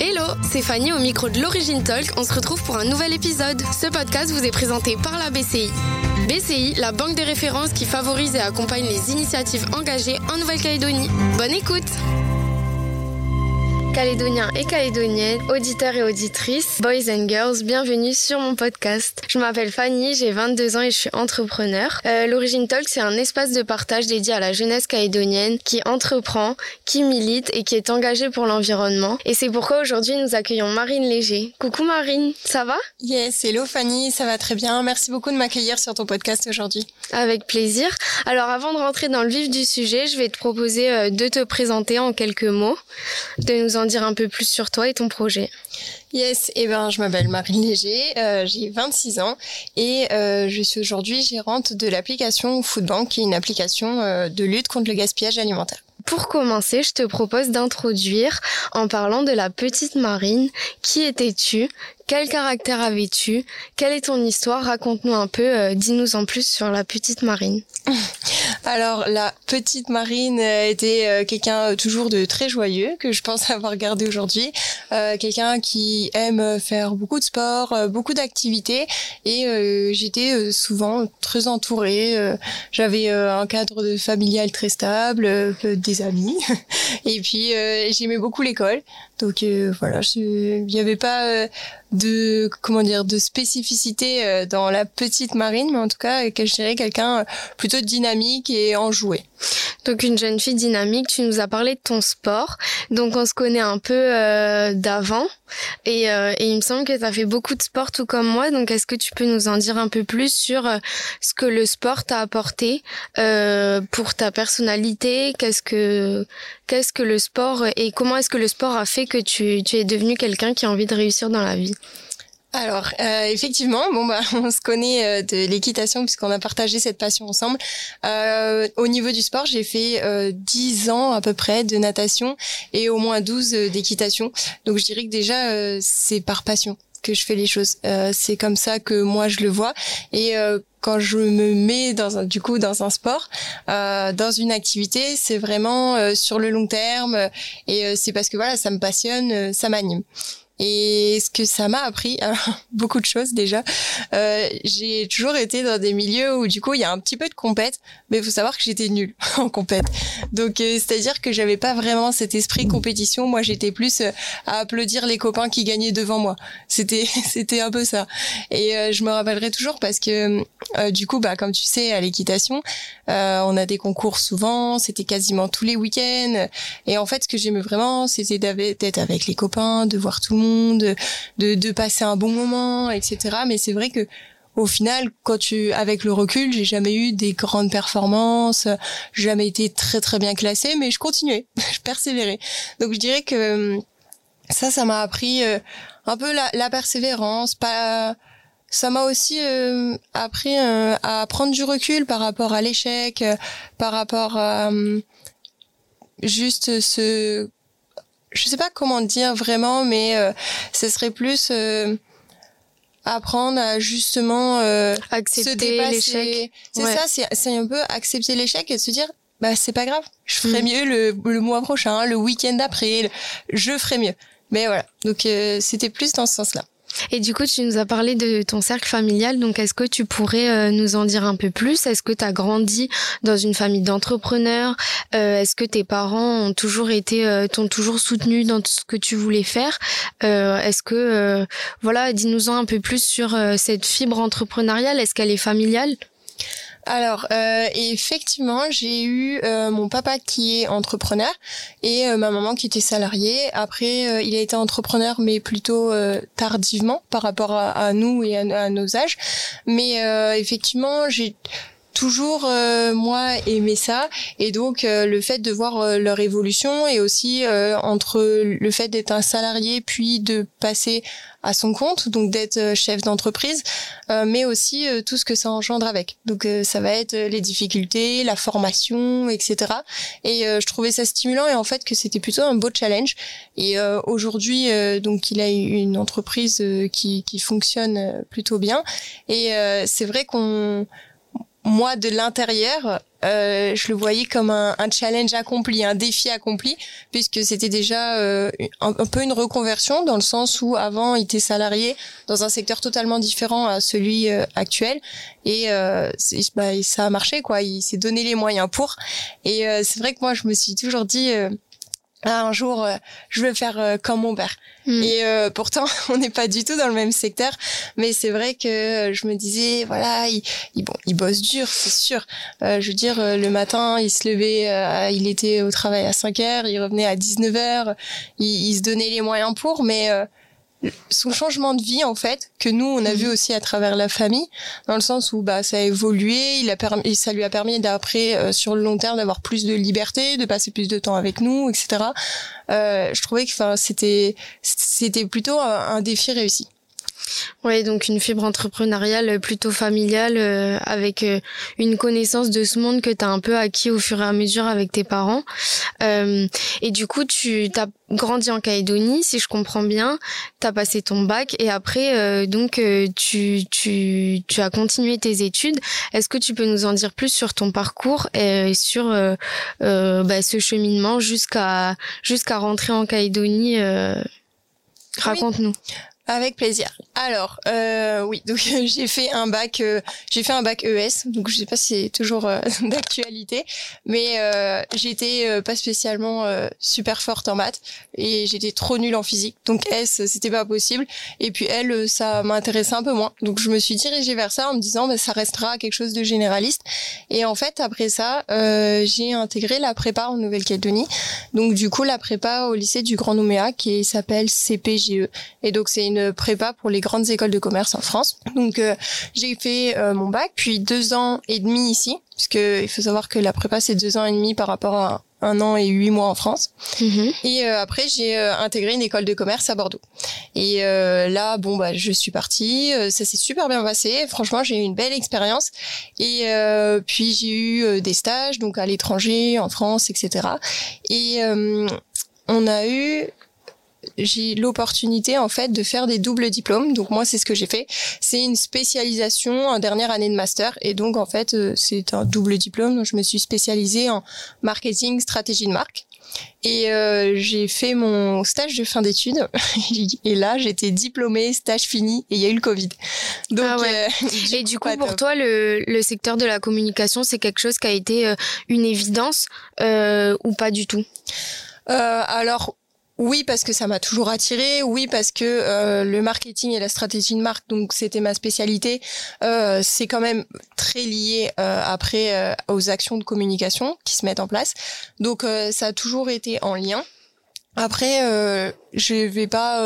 Hello, c'est Fanny au micro de l'Origine Talk. On se retrouve pour un nouvel épisode. Ce podcast vous est présenté par la BCI. BCI, la banque des références qui favorise et accompagne les initiatives engagées en Nouvelle-Calédonie. Bonne écoute! Calédoniens et Calédoniennes, auditeurs et auditrices, boys and girls, bienvenue sur mon podcast. Je m'appelle Fanny, j'ai 22 ans et je suis entrepreneur. Euh, L'Origine Talk, c'est un espace de partage dédié à la jeunesse calédonienne qui entreprend, qui milite et qui est engagée pour l'environnement. Et c'est pourquoi aujourd'hui nous accueillons Marine Léger. Coucou Marine, ça va? Yes, hello Fanny, ça va très bien. Merci beaucoup de m'accueillir sur ton podcast aujourd'hui. Avec plaisir. Alors avant de rentrer dans le vif du sujet, je vais te proposer euh, de te présenter en quelques mots, de nous en dire un peu plus sur toi et ton projet. Yes, et eh ben je m'appelle Marine Léger, euh, j'ai 26 ans et euh, je suis aujourd'hui gérante de l'application Foodbank, qui est une application euh, de lutte contre le gaspillage alimentaire. Pour commencer, je te propose d'introduire en parlant de la petite Marine. Qui étais-tu Quel caractère avais-tu Quelle est ton histoire? Raconte-nous un peu, dis-nous en plus sur la petite Marine. Alors la petite Marine était quelqu'un toujours de très joyeux que je pense avoir gardé aujourd'hui, quelqu'un qui aime faire beaucoup de sport, beaucoup d'activités et j'étais souvent très entourée. J'avais un cadre familial très stable, des amis et puis j'aimais beaucoup l'école. Donc voilà, il n'y avait pas de comment dire de spécificité dans la petite Marine, mais en tout cas, je dirais quelqu'un plutôt dynamique et enjoué. Donc une jeune fille dynamique, tu nous as parlé de ton sport. Donc on se connaît un peu euh, d'avant et, euh, il me semble que tu as fait beaucoup de sport tout comme moi. Donc est-ce que tu peux nous en dire un peu plus sur euh, ce que le sport t'a apporté euh, pour ta personnalité? Qu'est-ce que qu'est-ce que le sport et comment est-ce que le sport a fait que tu, tu es devenu quelqu'un qui a envie de réussir dans la vie? Alors euh, effectivement, bon bah on se connaît euh, de l'équitation puisqu'on a partagé cette passion ensemble. Euh, au niveau du sport, j'ai fait euh, 10 ans à peu près de natation et au moins 12 euh, d'équitation. Donc je dirais que déjà euh, c'est par passion que je fais les choses. c'est comme ça que moi je le vois et quand je me mets dans un, du coup dans un sport, euh, dans une activité, c'est vraiment euh, sur le long terme et euh, c'est parce que voilà, ça me passionne, ça m'anime. Et ce que ça m'a appris, beaucoup de choses déjà. Euh, j'ai toujours été dans des milieux où du coup il y a un petit peu de compète, mais il faut savoir que j'étais nulle en compète. Donc euh, c'est-à-dire que j'avais pas vraiment cet esprit compétition. Moi j'étais plus euh, à applaudir les copains qui gagnaient devant moi. C'était c'était un peu ça. Et euh, je me rappellerai toujours parce que euh, du coup bah comme tu sais à l'équitation, on a des concours souvent, c'était quasiment tous les week-ends. Et en fait ce que j'aimais vraiment c'était d'être avec les copains, de voir tout le monde de, de passer un bon moment, etc. Mais c'est vrai que au final, quand tu, avec le recul, j'ai jamais eu des grandes performances, jamais été très très bien classée, mais je continuais, je persévérais. Donc je dirais que ça, ça m'a appris euh, un peu la, persévérance, pas ça m'a aussi euh, appris euh, à prendre du recul par rapport à l'échec, par rapport à juste ce je sais pas comment dire vraiment, mais euh, ce serait plus euh, apprendre à justement euh, accepter l'échec. C'est ça, c'est un peu accepter l'échec et se dire bah c'est pas grave, je ferai mm. mieux le, le mois prochain, le week-end d'après, je ferai mieux. Mais voilà, donc c'était plus dans ce sens-là. Et du coup, tu nous as parlé de ton cercle familial. Donc, est-ce que tu pourrais euh, nous en dire un peu plus? Est-ce que tu as grandi dans une famille d'entrepreneurs? Euh, Est-ce que tes parents ont toujours été, euh, t'ont toujours soutenu dans ce que tu voulais faire? Est-ce que, voilà, dis-nous-en un peu plus sur cette fibre entrepreneuriale. Est-ce qu'elle est familiale? Alors, euh, effectivement, j'ai eu euh, mon papa qui est entrepreneur et euh, ma maman qui était salariée. Après, il a été entrepreneur, mais plutôt tardivement par rapport à, nous et à, nos âges. Mais effectivement, j'ai toujours moi aimé ça et donc le fait de voir leur évolution et aussi entre le fait d'être un salarié puis de passer à son compte, donc d'être euh, chef d'entreprise, euh, mais aussi euh, tout ce que ça engendre avec. Donc ça va être les difficultés, la formation, etc. Et je trouvais ça stimulant et en fait que c'était plutôt un beau challenge. Et aujourd'hui, donc il a une entreprise qui, qui fonctionne plutôt bien. Et c'est vrai qu'on moi de l'intérieur euh, je le voyais comme un, un, challenge accompli, un défi accompli, puisque c'était déjà euh, un, peu une reconversion dans le sens où avant il était salarié dans un secteur totalement différent à celui euh, actuel et bah, ça a marché quoi. Il s'est donné les moyens pour et c'est vrai que moi je me suis toujours dit ah, un jour, euh, je veux faire euh, comme mon père. Hmm. Et euh, pourtant, on n'est pas du tout dans le même secteur. Mais c'est vrai que je me disais, voilà, il, il bon, il bosse dur, c'est sûr. je veux dire, le matin, il se levait, il était au travail à 5 heures, il revenait à 19 heures. Il, il se donnait les moyens pour, mais son changement de vie en fait que nous on a vu mhm. aussi à travers la famille dans le sens où bah ça a évolué il a permis ça lui a permis d'après euh, sur le long terme d'avoir plus de liberté de passer plus de temps avec nous etc euh, je trouvais que enfin c'était c'était plutôt un défi réussi oui, donc une fibre entrepreneuriale plutôt familiale euh, avec euh, une connaissance de ce monde que tu as un peu acquis au fur et à mesure avec tes parents. Euh, et du coup, tu as grandi en Calédonie, si je comprends bien, tu as passé ton bac et après, donc, tu, tu, tu as continué tes études. Est-ce que tu peux nous en dire plus sur ton parcours et sur bah, ce cheminement jusqu'à jusqu'à rentrer en Calédonie Raconte-nous. Avec plaisir. Alors, euh, oui, donc j'ai fait un bac, euh, j'ai fait un bac ES, donc je sais pas si c'est toujours euh, d'actualité, mais euh, j'étais euh, pas spécialement super forte en maths et j'étais trop nulle en physique, donc S c'était pas possible. Et puis L, ça m'intéressait un peu moins, donc je me suis dirigée vers ça en me disant, bah, ça restera quelque chose de généraliste. Et en fait, après ça, j'ai intégré la prépa en Nouvelle-Calédonie, donc du coup la prépa au lycée du Grand Nouméa qui s'appelle CPGE, et donc c'est une prépa pour les grandes écoles de commerce en France. Donc euh, j'ai fait euh, mon bac, puis deux ans et demi ici, puisque il faut savoir que la prépa c'est deux ans et demi par rapport à un an et huit mois en France. Mhm. Et euh, après, j'ai intégré une école de commerce à Bordeaux. Et là, bon, bah, je suis partie. ça s'est super bien passé. Franchement, j'ai eu une belle expérience. Et puis, j'ai eu des stages, donc à l'étranger, en France, etc. Et on a eu j'ai l'opportunité en fait de faire des doubles diplômes. Donc moi c'est ce que j'ai fait. C'est une spécialisation en dernière année de master et donc en fait euh, c'est un double diplôme. Donc je me suis spécialisée en marketing, stratégie de marque. Et euh, j'ai fait mon stage de fin d'études et là j'étais diplômée, stage fini et il y a eu le Covid. Donc ah ouais. Euh, et du coup pour toi le, le, secteur de la communication c'est quelque chose qui a été une évidence ou pas du tout? Alors oui, parce que ça m'a toujours attiré. Oui, parce que euh, le marketing et la stratégie de marque, donc c'était ma spécialité. Euh, c'est quand même très lié euh, après aux actions de communication qui se mettent en place. Donc ça a toujours été en lien. Après, je vais pas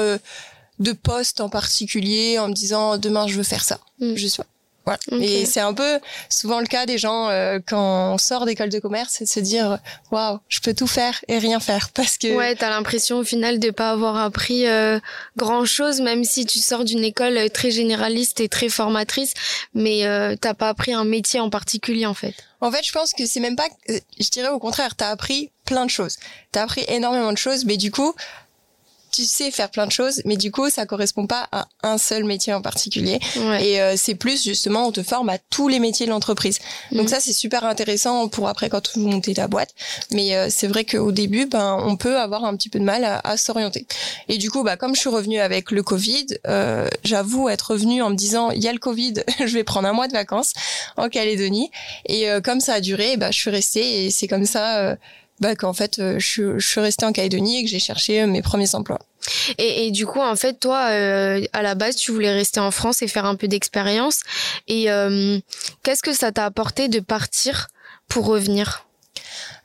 de poste en particulier en me disant demain je veux faire ça. Mm. Je sais voilà. Et c'est un peu souvent le cas des gens euh, quand on sort d'école de commerce, c'est de se dire waouh, je peux tout faire et rien faire parce que ouais, t'as l'impression au final de pas avoir appris euh, grand chose, même si tu sors d'une école euh, très généraliste et très formatrice, mais euh, t'as pas appris un métier en particulier en fait. En fait, je pense que c'est même pas, je dirais au contraire, t'as appris plein de choses, t'as appris énormément de choses, mais du coup, tu sais faire plein de choses, mais du coup, ça correspond pas à un seul métier en particulier. Et euh, c'est plus justement, on te forme à tous les métiers de l'entreprise. Donc mhm. ça, c'est super intéressant pour après quand tu montes ta boîte. Mais euh, c'est vrai qu'au début, ben, on peut avoir un petit peu de mal à, s'orienter. Et du coup, bah, comme je suis revenue avec le Covid, euh, j'avoue être revenue en me disant, il y a le Covid, je vais prendre un mois de vacances en Calédonie. Et comme ça a duré, bah, je suis restée et c'est comme ça bah, qu'en fait, euh, je, je, suis restée en Calédonie et que j'ai cherché euh, mes premiers emplois. Et, et, du coup, en fait, toi, euh, à la base, tu voulais rester en France et faire un peu d'expérience. Et qu'est-ce que ça t'a apporté de partir pour revenir?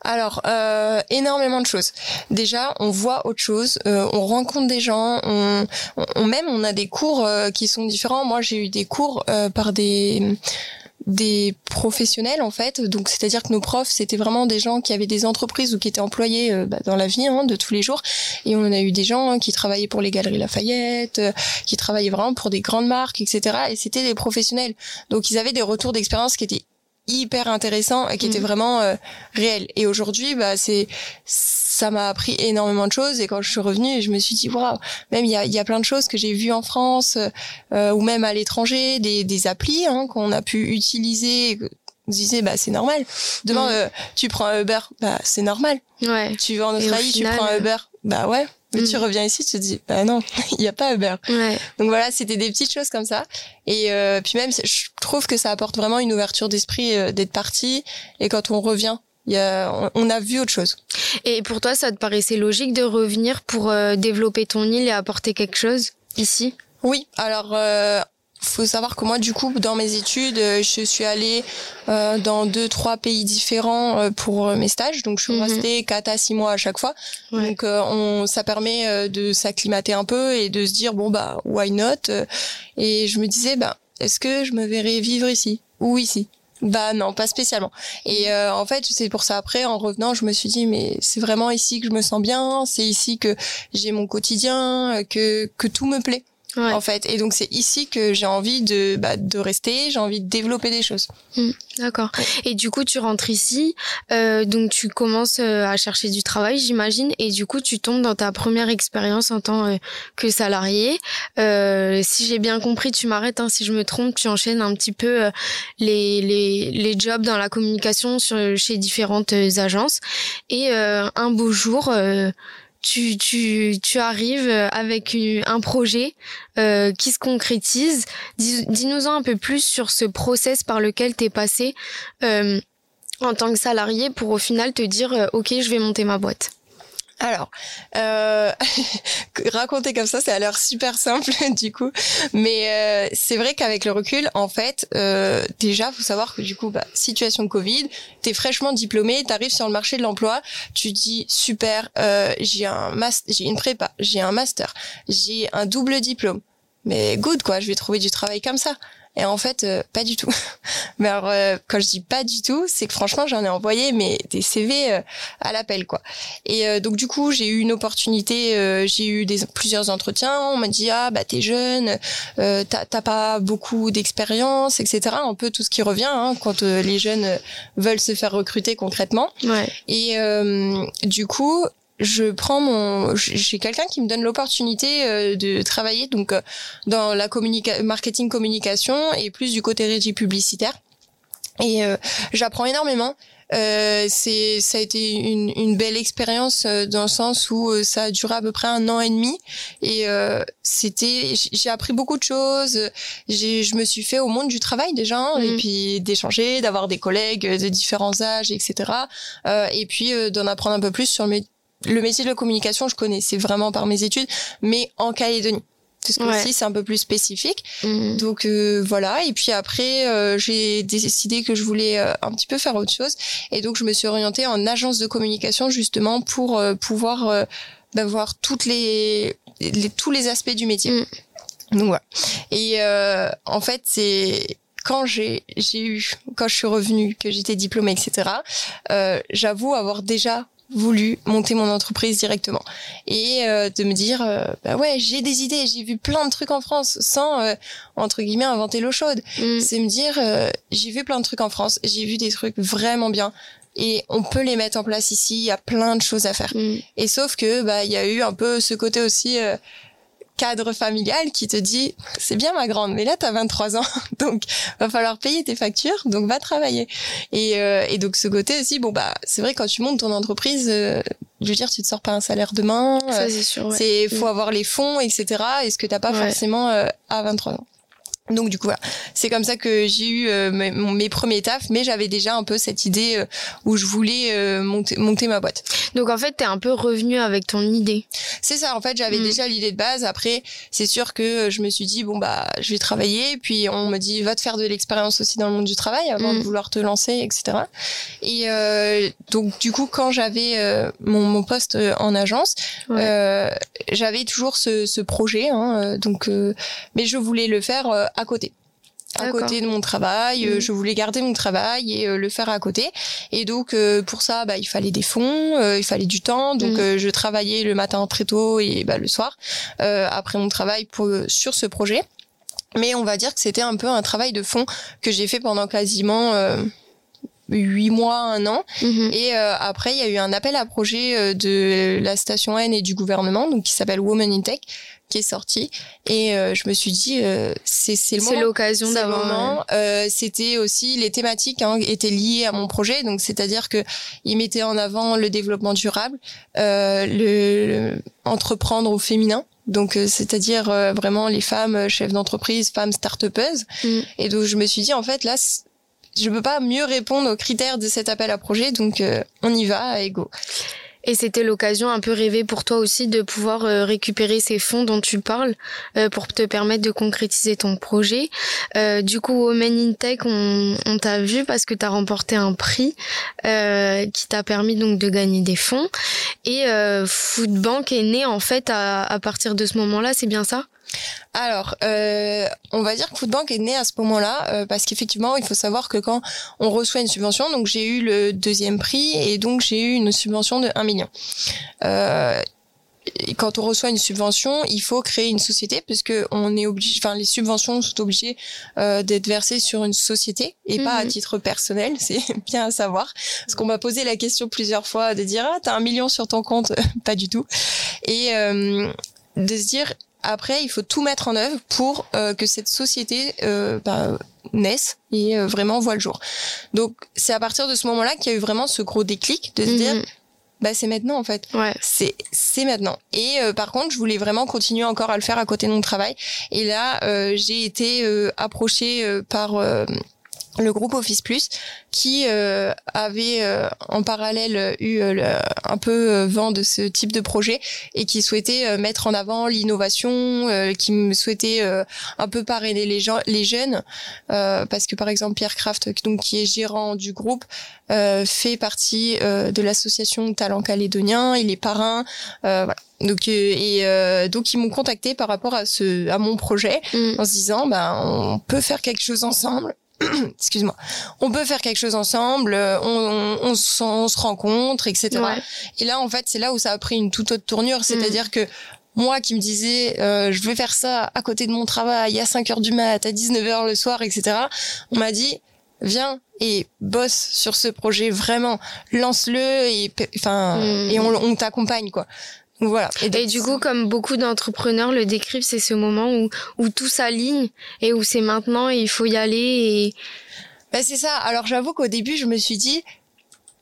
Alors, euh, énormément de choses. Déjà, on voit autre chose, euh, on rencontre des gens, on, on, même on a des cours qui sont différents. Moi, j'ai eu des cours par des des professionnels en fait. Donc c'est-à-dire que nos profs c'était vraiment des gens qui avaient des entreprises ou qui étaient employés euh, bah, dans la vie hein, de tous les jours. Et on a eu des gens hein, qui travaillaient pour les galeries Lafayette, euh, qui travaillaient vraiment pour des grandes marques, etc. Et c'était des professionnels. Donc ils avaient des retours d'expérience qui étaient hyper intéressants et qui étaient mmh. vraiment euh, réels. Et aujourd'hui, bah c'est ça m'a appris énormément de choses et quand je suis revenue je me suis dit waouh même il y a, y a plein de choses que j'ai vues en France euh, ou même à l'étranger des, des applis hein, qu'on a pu utiliser disait bah c'est normal. Demain, Mm. euh, tu prends un Uber, bah c'est normal. Ouais. Tu vas en Australie, final, tu prends un euh, Uber, bah ouais. Mais Mm. tu reviens ici, tu te dis bah non, il y a pas Uber. Ouais. Donc voilà, c'était des petites choses comme ça. Et euh, puis même, je trouve que ça apporte vraiment une ouverture d'esprit euh, d'être parti. Et quand on revient, il y a, on, a vu autre chose. Et pour toi, ça te paraissait logique de revenir pour euh, développer ton île et apporter quelque chose ici? Oui, alors euh, faut savoir que moi, du coup, dans mes études, euh, je suis allée euh, dans deux, trois pays différents euh, pour euh, mes stages. Donc, je suis Mhm. restée quatre à six mois à chaque fois. Ouais. Donc, euh, on, ça permet de s'acclimater un peu et de se dire bon bah why not? Et je me disais bah est-ce que je me verrais vivre ici ou ici? Bah non, pas spécialement. Et euh, en fait, c'est pour ça après, en revenant, je me suis dit mais c'est vraiment ici que je me sens bien, c'est ici que j'ai mon quotidien, euh, que que tout me plaît Ouais. en fait. Et donc c'est ici que j'ai envie de bah, de rester, j'ai envie de développer des choses. D'accord. Et du coup, tu rentres ici, euh, donc tu commences euh, à chercher du travail, j'imagine, et du coup, tu tombes dans ta première expérience en tant euh, que salarié. Euh, si j'ai bien compris, tu m'arrêtes hein, si je me trompe, tu enchaînes un petit peu euh, les, les, les jobs dans la communication sur, chez différentes agences. Et euh, un beau jour, euh, tu, tu, tu arrives avec un projet euh, qui se concrétise. Dis- Dis-nous-en un peu plus sur ce process par lequel tu es passé euh, en tant que salarié pour au final te dire euh, ok je vais monter ma boîte. Alors, euh, raconter comme ça, ça a l'air super simple du coup, mais euh, c'est vrai qu'avec le recul, en fait, euh, déjà, faut savoir que du coup, bah, situation Covid, t'es fraîchement diplômé, t'arrives sur le marché de l'emploi, tu dis super, euh, j'ai un master, j'ai une prépa, j'ai un master, j'ai un double diplôme, mais good quoi, je vais trouver du travail comme ça. Et en fait, euh, pas du tout. mais alors, euh, quand je dis pas du tout, c'est que franchement, j'en ai envoyé mais des CV euh, à l'appel quoi. Et euh, donc du coup, j'ai eu une opportunité, euh, j'ai eu des, plusieurs entretiens. On m'a dit ah bah t'es jeune, euh, t'as t'as pas beaucoup d'expérience, etc. Un peu tout ce qui revient hein, quand les jeunes veulent se faire recruter concrètement. Ouais. Et euh, du coup, je prends mon, j'ai quelqu'un qui me donne l'opportunité euh, de travailler donc euh, dans la communica marketing communication et plus du côté régie publicitaire. Et euh, j'apprends énormément. Euh, c'est ça a été une, une belle expérience euh, dans le sens où euh, ça a duré à peu près un an et demi et euh, c'était j'ai appris beaucoup de choses j'ai je me suis fait au monde du travail déjà hein, et Mhm. puis d'échanger d'avoir des collègues de différents âges etc euh, et puis euh, d'en apprendre un peu plus sur mes le métier de la communication je connaissais vraiment par mes études mais en Calédonie parce que Ouais. aussi c'est un peu plus spécifique Mhm. donc euh, voilà, et puis après euh, j'ai décidé que je voulais euh, un petit peu faire autre chose, et donc je me suis orientée en agence de communication justement pour euh, pouvoir euh, bah, voir toutes les, les- tous les aspects du métier. Mm. Donc voilà. Et euh, en fait c'est quand j'ai j'ai eu quand je suis revenue que j'étais diplômée etc. Euh, J'avoue avoir déjà voulu monter mon entreprise directement et euh, de me dire euh, bah ouais j'ai des idées j'ai vu plein de trucs en France sans euh, entre guillemets inventer l'eau chaude Mhm. c'est me dire euh, j'ai vu plein de trucs en France j'ai vu des trucs vraiment bien et on peut les mettre en place ici il y a plein de choses à faire Mhm. et sauf que bah il y a eu un peu ce côté aussi euh, cadre familial qui te dit c'est bien ma grande mais là t'as 23 ans donc va falloir payer tes factures donc va travailler et, euh, et donc ce côté aussi bon bah c'est vrai quand tu montes ton entreprise euh, je veux dire tu te sors pas un salaire demain euh, c'est sûr. ouais. c'est faut Mm. avoir les fonds etc et ce que t'as pas Ouais. forcément euh, à 23 ans donc du coup voilà c'est comme ça que j'ai eu euh, mes, premiers tafs mais j'avais déjà un peu cette idée euh, où je voulais euh, monter monter ma boîte Donc en fait t'es un peu revenu avec ton idée. c'est ça, en fait, j'avais Mm. déjà l'idée de base. Après, c'est sûr que je me suis dit, bon, bah, je vais travailler. Puis on me dit, va te faire de l'expérience aussi dans le monde du travail avant Mm. de vouloir te lancer, etc. Et euh, donc, du coup, quand j'avais euh, mon, mon poste euh, en agence, Ouais. J'avais toujours ce, ce projet. Hein, euh, donc, euh, mais je voulais le faire euh, à côté à côté de mon travail. Mhm. Je voulais garder mon travail et euh, le faire à côté. Et donc euh, pour ça, bah, il fallait des fonds, euh, il fallait du temps. Donc euh, je travaillais le matin très tôt et bah, le soir euh, après mon travail pour sur ce projet. Mais on va dire que c'était un peu un travail de fond que j'ai fait pendant quasiment euh, huit mois, un an. Mhm. Et après, il y a eu un appel à projet de la station N et du gouvernement, donc qui s'appelle Women in Tech, qui est sorti. Et euh, je me suis dit euh, c'est c'est le l'occasion d'avoir euh, c'était aussi les thématiques hein, étaient liées à mon projet. Donc c'est-à-dire que il mettait en avant le développement durable le, entreprendre au féminin. Donc c'est-à-dire vraiment les femmes chefs d'entreprise femmes start-upeuses. Mm. et donc je me suis dit en fait là je peux pas mieux répondre aux critères de cet appel à projet donc on y va et go et c'était l'occasion un peu rêvée pour toi aussi de pouvoir euh, récupérer ces fonds dont tu parles euh, pour te permettre de concrétiser ton projet. Euh, du coup, au Men in Tech, on, on t'a vu parce que tu as remporté un prix qui t'a permis donc de gagner des fonds. Et Foodbank est né en fait à, à partir de ce moment-là, c'est bien ça? Alors, euh, on va dire que Foodbank est né à ce moment-là euh, parce qu'effectivement, il faut savoir que quand on reçoit une subvention, donc j'ai eu le deuxième prix et donc j'ai eu une subvention de 1 million. Euh, quand on reçoit une subvention, il faut créer une société puisque on est obligé, enfin les subventions sont obligées euh, d'être versées sur une société et pas à mhm. titre personnel. C'est bien à savoir parce qu'on m'a posé la question plusieurs fois de dire ah t'as un million sur ton compte, pas du tout et euh, de se dire après, il faut tout mettre en œuvre pour euh, que cette société euh, bah, naisse et euh, vraiment voit le jour. Donc, c'est à partir de ce moment-là qu'il y a eu vraiment ce gros déclic de se dire, mhm. bah c'est maintenant en fait. Ouais. C'est c'est maintenant. Et par contre, je voulais vraiment continuer encore à le faire à côté de mon travail. Et là, j'ai été approchée par le groupe Office Plus qui euh, avait euh, en parallèle eu euh, un peu vent de ce type de projet et qui souhaitait mettre en avant l'innovation, qui me souhaitait un peu parrainer les gens, les jeunes, parce que par exemple Pierre Kraft, donc qui est gérant du groupe, fait partie de l'association Talent Calédonien, il est parrain, voilà. Donc et donc ils m'ont contacté par rapport à ce à mon projet mm. en se disant bah on peut faire quelque chose ensemble excuse-moi, on peut faire quelque chose ensemble, euh, on, on, on, se rencontre, etc. Et là, en fait, c'est là où ça a pris une toute autre tournure, c'est-à-dire mm. que moi qui me disais, euh, je vais faire ça à côté de mon travail, à 5 heures du mat, à 19 heures le soir, etc. On m'a dit, viens et bosse sur ce projet vraiment, lance-le et enfin mm. et on, on t'accompagne quoi. Voilà. Et, du coup, comme beaucoup d'entrepreneurs le décrivent, c'est ce moment où, où tout s'aligne et où c'est maintenant et il faut y aller. Et... Bah, c'est ça. Alors j'avoue qu'au début, je me suis dit,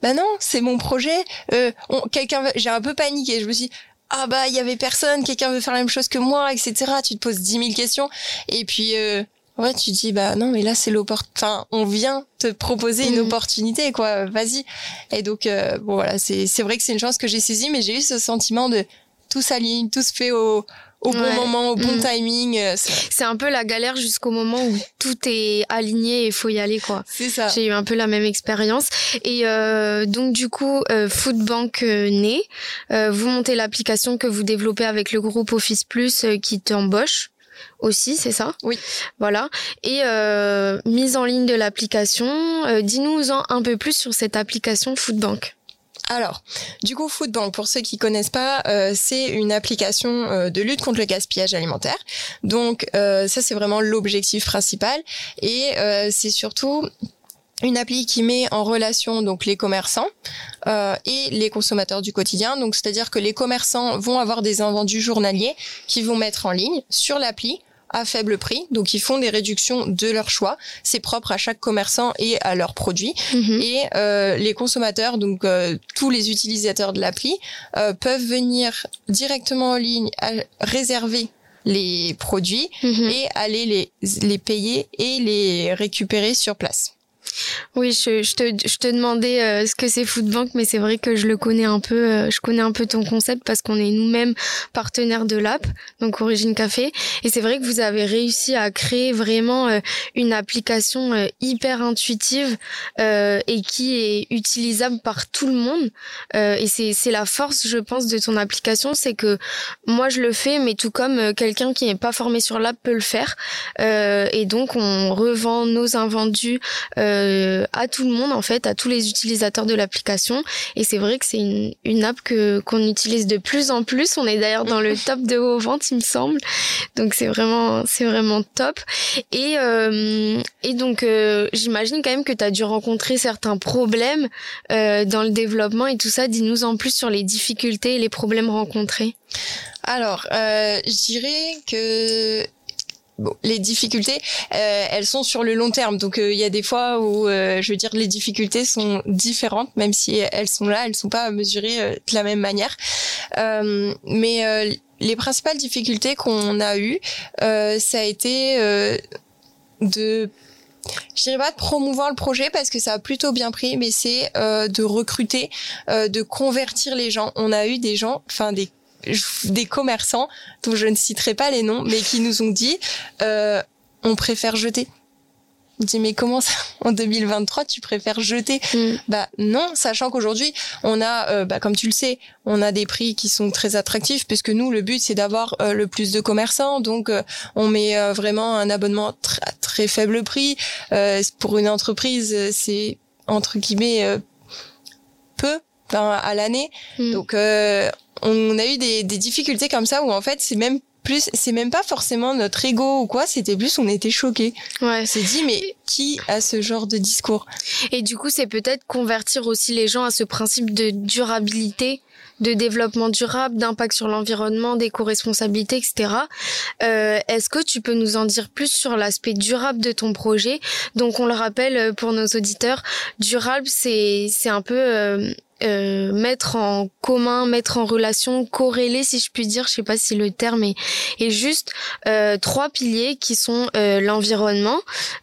bah non, c'est mon projet. Euh, quelqu'un, j'ai un peu paniqué. Je me suis dit, ah bah il y avait personne, quelqu'un veut faire la même chose que moi, etc. Tu te poses dix mille questions. Et puis euh, ouais, tu dis bah non, mais là c'est l'opportunité. Enfin, on vient te proposer une mmh. opportunité, quoi. Vas-y. Et donc euh, bon voilà, c'est c'est vrai que c'est une chance que j'ai saisie, mais j'ai eu ce sentiment de tout s'aligne, tout se fait au au bon moment, au bon mmh. timing. Euh, c'est un peu la galère jusqu'au moment où tout est aligné et il faut y aller quoi. C'est ça. J'ai eu un peu la même expérience et euh, donc du coup euh, Foodbank euh, né, vous montez l'application que vous développez avec le groupe Office Plus qui t'embauche aussi, c'est ça? Oui. Voilà. Et euh, mise en ligne de l'application, euh, dis-nous en un peu plus sur cette application Foodbank. Alors, du coup, Foodbank, pour ceux qui connaissent pas, euh, c'est une application de lutte contre le gaspillage alimentaire. Donc, ça, c'est vraiment l'objectif principal. Et c'est surtout une appli qui met en relation donc les commerçants euh, et les consommateurs du quotidien. Donc c'est-à-dire que les commerçants vont avoir des invendus journaliers qu'ils vont mettre en ligne sur l'appli à faible prix. Donc ils font des réductions de leur choix. C'est propre à chaque commerçant et à leurs produits. Mhm. Et euh, les consommateurs, donc euh, tous les utilisateurs de l'appli, euh, peuvent venir directement en ligne à réserver les produits mhm. et aller les, les payer et les récupérer sur place. Oui, je, je, te, je te demandais euh, ce que c'est Foodbank, mais c'est vrai que je le connais un peu. Euh, je connais un peu ton concept parce qu'on est nous-mêmes partenaires de l'app, donc Origine Café. Et c'est vrai que vous avez réussi à créer vraiment euh, une application hyper intuitive et qui est utilisable par tout le monde. et c'est c'est la force, je pense, de ton application, c'est que moi je le fais, mais tout comme quelqu'un qui n'est pas formé sur l'app peut le faire. et donc on revend nos invendus euh, à tout le monde en fait, à tous les utilisateurs de l'application. Et c'est vrai que c'est une, une app que qu'on utilise de plus en plus. On est d'ailleurs dans le top de vos ventes, il me semble. Donc c'est vraiment c'est vraiment top. Et euh, et donc euh, j'imagine quand même que tu as dû rencontrer certains problèmes euh, dans le développement et tout ça. Dis-nous en plus sur les difficultés et les problèmes rencontrés. Alors, euh, je dirais que Bon, les difficultés, euh, elles sont sur le long terme. Donc euh, il y a des fois où, euh, je veux dire, les difficultés sont différentes, même si elles sont là, elles sont pas mesurées de la même manière. mais les principales difficultés qu'on a eues, ça a été de je dirais pas de promouvoir le projet parce que ça a plutôt bien pris, mais c'est de recruter, de convertir les gens. On a eu des gens, enfin des des commerçants dont je ne citerai pas les noms, mais qui nous ont dit euh, on préfère jeter. Je dis mais comment ça en 2023 tu préfères jeter? Mm. Bah non, sachant qu'aujourd'hui on a, euh, bah, comme tu le sais, on a des prix qui sont très attractifs puisque nous le but c'est d'avoir euh, le plus de commerçants, donc on met vraiment un abonnement très très faible prix pour une entreprise c'est entre guillemets peu à l'année. Mm. Donc on a eu des, difficultés comme ça où en fait c'est même plus c'est même pas forcément notre ego ou quoi c'était plus on était choqués. Ouais. C'est dit mais qui a ce genre de discours? Et du coup c'est peut-être convertir aussi les gens à ce principe de durabilité de développement durable, d'impact sur l'environnement, d'éco-responsabilité, etc. Euh, Est-ce que tu peux nous en dire plus sur l'aspect durable de ton projet? Donc on le rappelle euh, pour nos auditeurs, durable c'est c'est un peu euh, euh, mettre en commun, mettre en relation, corréler si je puis dire, je sais pas si le terme est, est juste, euh, trois piliers qui sont euh, l'environnement,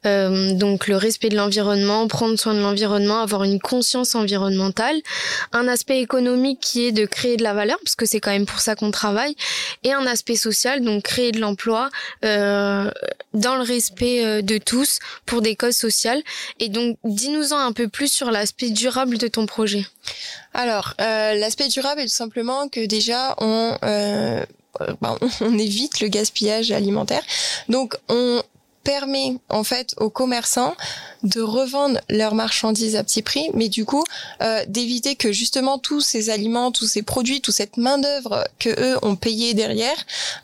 euh, donc le respect de l'environnement, prendre soin de l'environnement, avoir une conscience environnementale, un aspect économique qui est de créer de la valeur, parce que c'est quand même pour ça qu'on travaille, et un aspect social, donc créer de l'emploi dans le respect de tous pour des causes sociales. Et donc dis-nous-en un peu plus sur l'aspect durable de ton projet. Alors, euh, l'aspect durable est tout simplement que déjà on euh, bah, on évite le gaspillage alimentaire. Donc on permet en fait aux commerçants de revendre leurs marchandises à petit prix, mais du coup euh, d'éviter que justement tous ces aliments, tous ces produits, toute cette main d'œuvre que eux ont payé derrière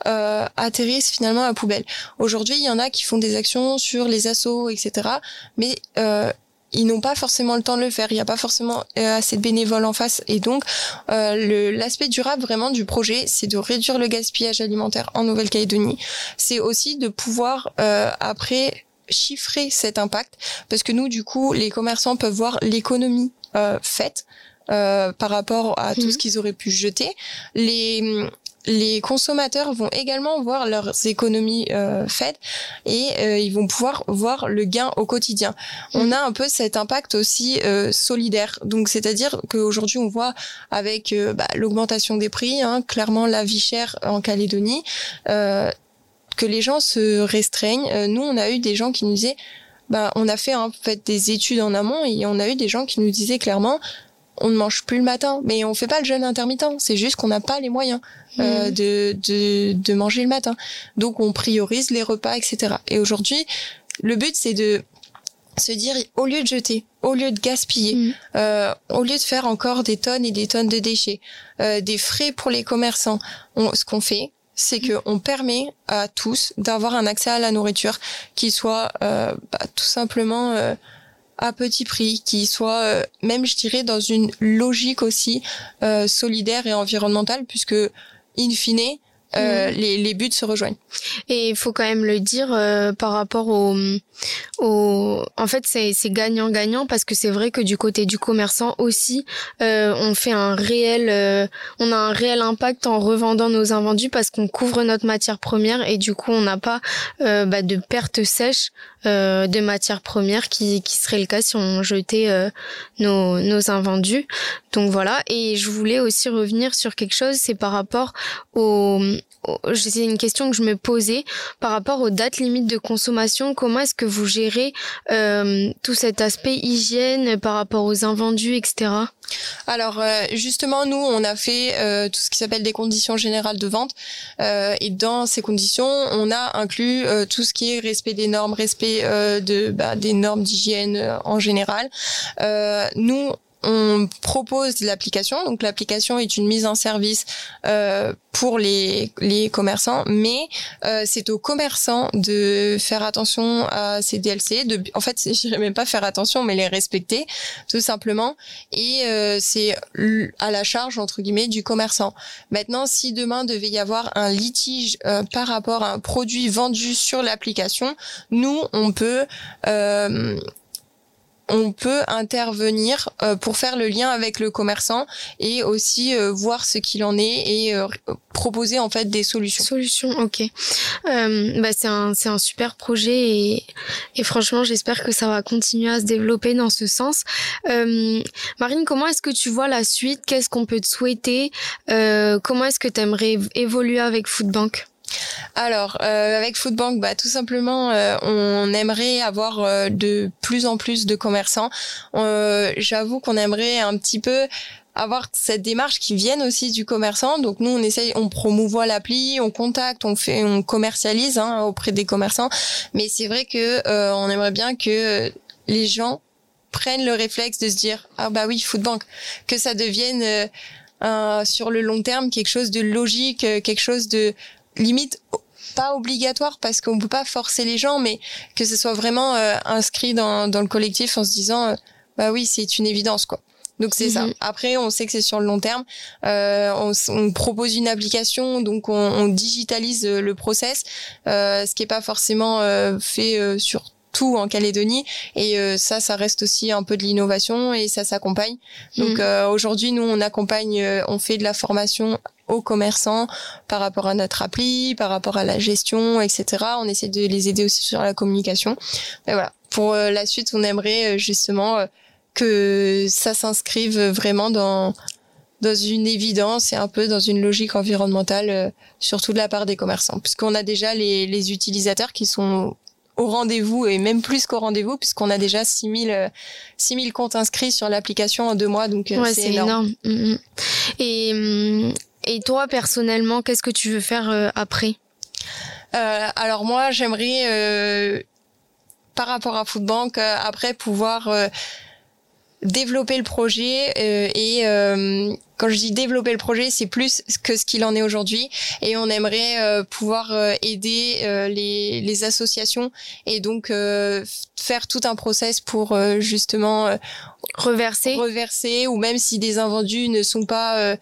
euh, atterrissent finalement à poubelle. Aujourd'hui, il y en a qui font des actions sur les assos, etc. Mais euh, ils n'ont pas forcément le temps de le faire. Il n'y a pas forcément euh, assez de bénévoles en face. Et donc, euh, l'aspect durable vraiment du projet, c'est de réduire le gaspillage alimentaire en Nouvelle-Calédonie. C'est aussi de pouvoir euh, après chiffrer cet impact, parce que nous, du coup, les commerçants peuvent voir l'économie euh, faite. Euh, par rapport à tout mmh. ce qu'ils auraient pu jeter. Les, les consommateurs vont également voir leurs économies euh, faites et euh, ils vont pouvoir voir le gain au quotidien. On mm. a un peu cet impact aussi euh, solidaire. Donc c'est-à-dire qu'aujourd'hui on voit avec bah, l'augmentation des prix, hein, clairement la vie chère en Calédonie, que les gens se restreignent. nous on a eu des gens qui nous disaient bah, on a fait en fait des études en amont et on a eu des gens qui nous disaient clairement on ne mange plus le matin, mais on fait pas le jeûne intermittent. C'est juste qu'on n'a pas les moyens euh, mmh. de, de, de manger le matin. Donc on priorise les repas, etc. Et aujourd'hui, le but c'est de se dire au lieu de jeter, au lieu de gaspiller, mmh. euh, au lieu de faire encore des tonnes et des tonnes de déchets, euh, des frais pour les commerçants, on, ce qu'on fait, c'est que on permet à tous d'avoir un accès à la nourriture qui soit euh, bah, tout simplement euh, à petit prix, qui soit euh, même, je dirais, dans une logique aussi euh, solidaire et environnementale, puisque in fine, euh, mm. les, les, buts se rejoignent. Et il faut quand même le dire euh, par rapport au, au... En fait, c'est gagnant-gagnant parce que c'est vrai que du côté du commerçant aussi, euh, on fait un réel... Euh, on a un réel impact en revendant nos invendus parce qu'on couvre notre matière première et du coup, on n'a pas bah, de perte sèche de matière première qui, qui serait le cas si on jetait nos, nos invendus. Donc voilà. Et je voulais aussi revenir sur quelque chose, c'est par rapport au c'est une question que je me posais par rapport aux dates limites de consommation. Comment est-ce que vous gérez euh, tout cet aspect hygiène par rapport aux invendus, etc. Alors euh, justement, nous, on a fait euh, tout ce qui s'appelle des conditions générales de vente. Euh, et dans ces conditions, on a inclus tout ce qui est respect des normes, respect bah, des normes d'hygiène en général. nous, on propose l'application. Donc l'application est une mise en service euh, pour les, les commerçants, mais euh, c'est aux commerçants de faire attention à ces DLC. En fait, je dirais même pas faire attention, mais les respecter tout simplement. Et euh, c'est à la charge entre guillemets du commerçant. Maintenant, si demain devait y avoir un litige euh, par rapport à un produit vendu sur l'application, nous on peut euh, on peut intervenir euh, pour faire le lien avec le commerçant et aussi euh, voir ce qu'il en est et euh, proposer en fait des solutions. Solutions, ok. bah c'est un c'est un super projet et, et franchement j'espère que ça va continuer à se développer dans ce sens. Marine, comment est-ce que tu vois la suite? Qu'est-ce qu'on peut te souhaiter? Comment est-ce que tu aimerais évoluer avec Foodbank? Alors, euh, avec Foodbank, bah, tout simplement, euh, on aimerait avoir euh, de plus en plus de commerçants. J'avoue qu'on aimerait un petit peu avoir cette démarche qui vienne aussi du commerçant. Donc nous, on essaye, on promouvoit l'appli, on contacte, on fait, on commercialise hein, auprès des commerçants. Mais c'est vrai que on aimerait bien que les gens prennent le réflexe de se dire ah bah oui Foodbank, que ça devienne sur le long terme quelque chose de logique, quelque chose de limite pas obligatoire parce qu'on peut pas forcer les gens, mais que ce soit vraiment euh, inscrit dans, dans le collectif en se disant euh, bah oui c'est une évidence quoi. Donc c'est ça. Mhm. Après, on sait que c'est sur le long terme. Euh, on, on, propose une application, donc on, on digitalise le process, euh, ce qui est pas forcément fait sur tout en Calédonie et ça ça reste aussi un peu de l'innovation et ça s'accompagne donc mhm. aujourd'hui nous on accompagne on fait de la formation aux commerçants par rapport à notre appli, par rapport à la gestion, etc. On essaie de les aider aussi sur la communication. Mais voilà, pour euh, la suite, on aimerait euh, justement euh, que ça s'inscrive vraiment dans dans une évidence et un peu dans une logique environnementale, surtout de la part des commerçants, puisqu'on a déjà les, les utilisateurs qui sont au rendez-vous et même plus qu'au rendez-vous puisqu'on a déjà 6000 6000 comptes inscrits sur l'application en deux mois donc c'est énorme. énorme. Mm, mm. Et mm, et toi, personnellement, qu'est-ce que tu veux faire euh, après? Euh, Alors moi, j'aimerais, euh, par rapport à Foodbank, après pouvoir développer le projet et quand je dis développer le projet, c'est plus que ce qu'il en est aujourd'hui. Et on aimerait pouvoir aider les, les, associations et donc faire tout un process pour justement reverser, reverser ou même si des invendus ne sont pas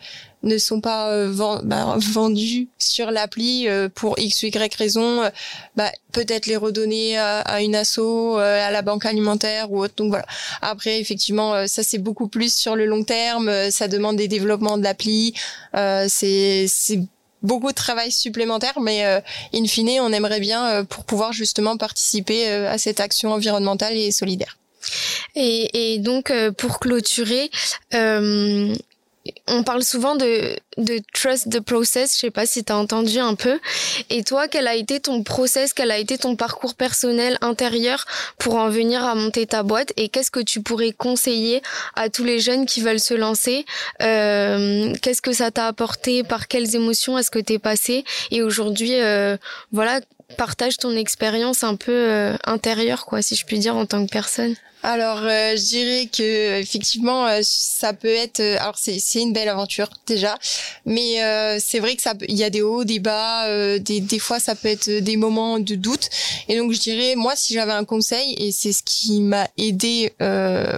ne sont pas euh, bah, vendus sur l'appli euh, pour x ou y raison, euh, bah, peut-être les redonner à, une asso, à la banque alimentaire ou autre. Donc voilà. Après, effectivement, ça c'est beaucoup plus sur le long terme. ça demande des développements de l'appli. c'est c'est beaucoup de travail supplémentaire, mais in fine, on aimerait bien pour pouvoir justement participer à cette action environnementale et solidaire. Et, et donc, pour clôturer, euh, on parle souvent de, de trust the process. Je sais pas si tu as entendu un peu. Et toi, quel a été ton process, quel a été ton parcours personnel intérieur pour en venir à monter ta boîte et qu'est-ce que tu pourrais conseiller à tous les jeunes qui veulent se lancer euh, Qu'est-ce que ça t'a apporté Par quelles émotions est-ce que t'es passé Et aujourd'hui, euh, voilà, partage ton expérience un peu euh, intérieure, quoi, si je puis dire, en tant que personne. Alors, euh, je dirais que effectivement, euh, ça peut être. Euh, alors, c'est c'est une belle aventure déjà, mais c'est vrai que ça, il y a des hauts, des bas. des des fois, ça peut être des moments de doute. Et donc, je dirais, moi, si j'avais un conseil, et c'est ce qui m'a aidé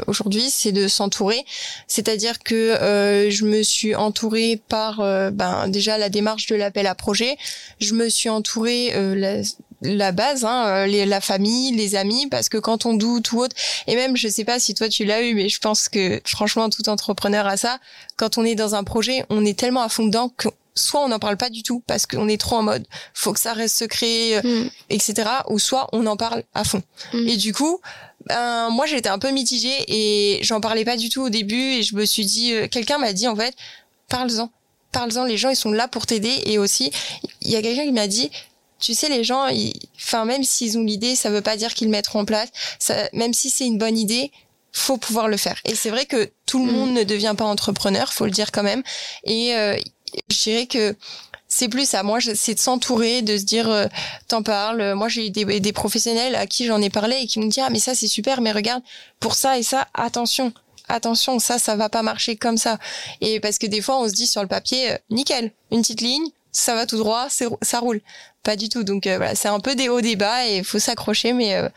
aujourd'hui, c'est de s'entourer. C'est-à-dire que je me suis entourée par, ben déjà la démarche de l'appel à projet. Je me suis entourée la, la base, hein, euh, les, la famille, les amis, parce que quand on doute ou autre, et même je sais pas si toi tu l'as eu, mais je pense que franchement tout entrepreneur a ça. Quand on est dans un projet, on est tellement à fond dedans que soit on n'en parle pas du tout parce qu'on est trop en mode faut que ça reste secret, euh, mm. etc. Ou soit on en parle à fond. Mm. Et du coup, ben, moi j'étais un peu mitigée et j'en parlais pas du tout au début et je me suis dit, euh, quelqu'un m'a dit en fait, parle-en parle-en, les gens ils sont là pour t'aider et aussi il y a quelqu'un qui m'a dit tu sais, les gens, enfin, même s'ils ont l'idée, ça veut pas dire qu'ils le mettront en place. Ça, même si c'est une bonne idée, faut pouvoir le faire. Et c'est vrai que tout le mm. monde ne devient pas entrepreneur, faut le dire quand même. Et euh, je dirais que c'est plus ça. Moi, c'est de s'entourer, de se dire, euh, t'en parles. Moi, j'ai eu des, des, professionnels à qui j'en ai parlé et qui m'ont dit, ah, mais ça, c'est super, mais regarde, pour ça et ça, attention. Attention, ça, ça va pas marcher comme ça. Et parce que des fois, on se dit sur le papier, euh, nickel, une petite ligne, ça va tout droit, ça roule. Pas du tout. Donc euh, voilà, c'est un peu des hauts, des bas et il faut s'accrocher, mais euh,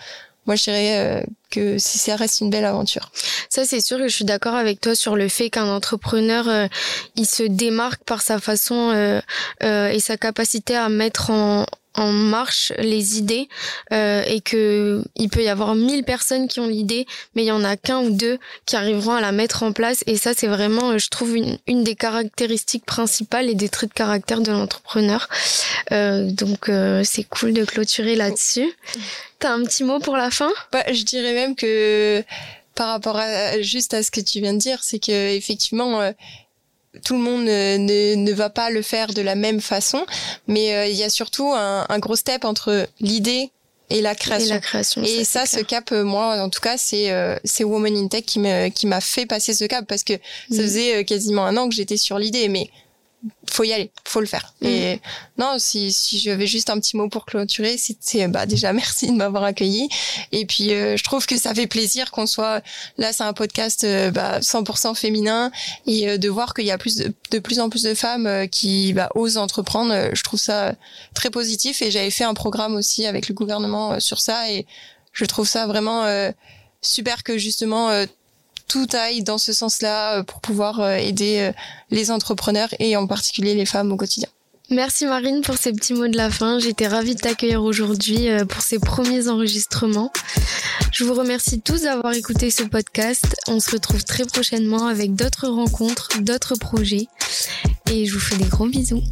moi je dirais euh, que si ça reste une belle aventure. Ça c'est sûr que je suis d'accord avec toi sur le fait qu'un entrepreneur il se démarque par sa façon et sa capacité à mettre en, en marche les idées euh, et que il peut y avoir mille personnes qui ont l'idée mais il y en a qu'un ou deux qui arriveront à la mettre en place. Et ça c'est vraiment je trouve une, une des caractéristiques principales et des traits de caractère de l'entrepreneur. Euh, donc euh, c'est cool de clôturer là-dessus. T'as un petit mot pour la fin? Bah, je dirais même que par rapport à juste à ce que tu viens de dire c'est que effectivement euh, tout le monde ne, ne, va pas le faire de la même façon, mais euh, il y a surtout un, un gros step entre l'idée et la création. Et, la création, et ça, ce cap, euh, moi, en tout cas, c'est euh, c'est Woman in Tech qui me qui m'a fait passer ce cap parce que ça mm. faisait quasiment un an que j'étais sur l'idée, mais faut y aller, faut le faire. Mm. Et non, si, si j'avais juste un petit mot pour clôturer, c'était bah déjà merci de m'avoir accueilli. Et puis euh, je trouve que ça fait plaisir qu'on soit là, c'est un podcast euh, bah, 100% féminin et euh, de voir qu'il y a plus de, de, plus en plus de femmes qui bah, osent entreprendre. je trouve ça très positif et j'avais fait un programme aussi avec le gouvernement sur ça et je trouve ça vraiment super que justement tout aille dans ce sens-là euh, pour pouvoir euh, aider euh, les entrepreneurs et en particulier les femmes au quotidien. Merci Marine pour ces petits mots de la fin. J'étais ravie de t'accueillir aujourd'hui pour ces premiers enregistrements. Je vous remercie tous d'avoir écouté ce podcast. On se retrouve très prochainement avec d'autres rencontres, d'autres projets. Et je vous fais des gros bisous.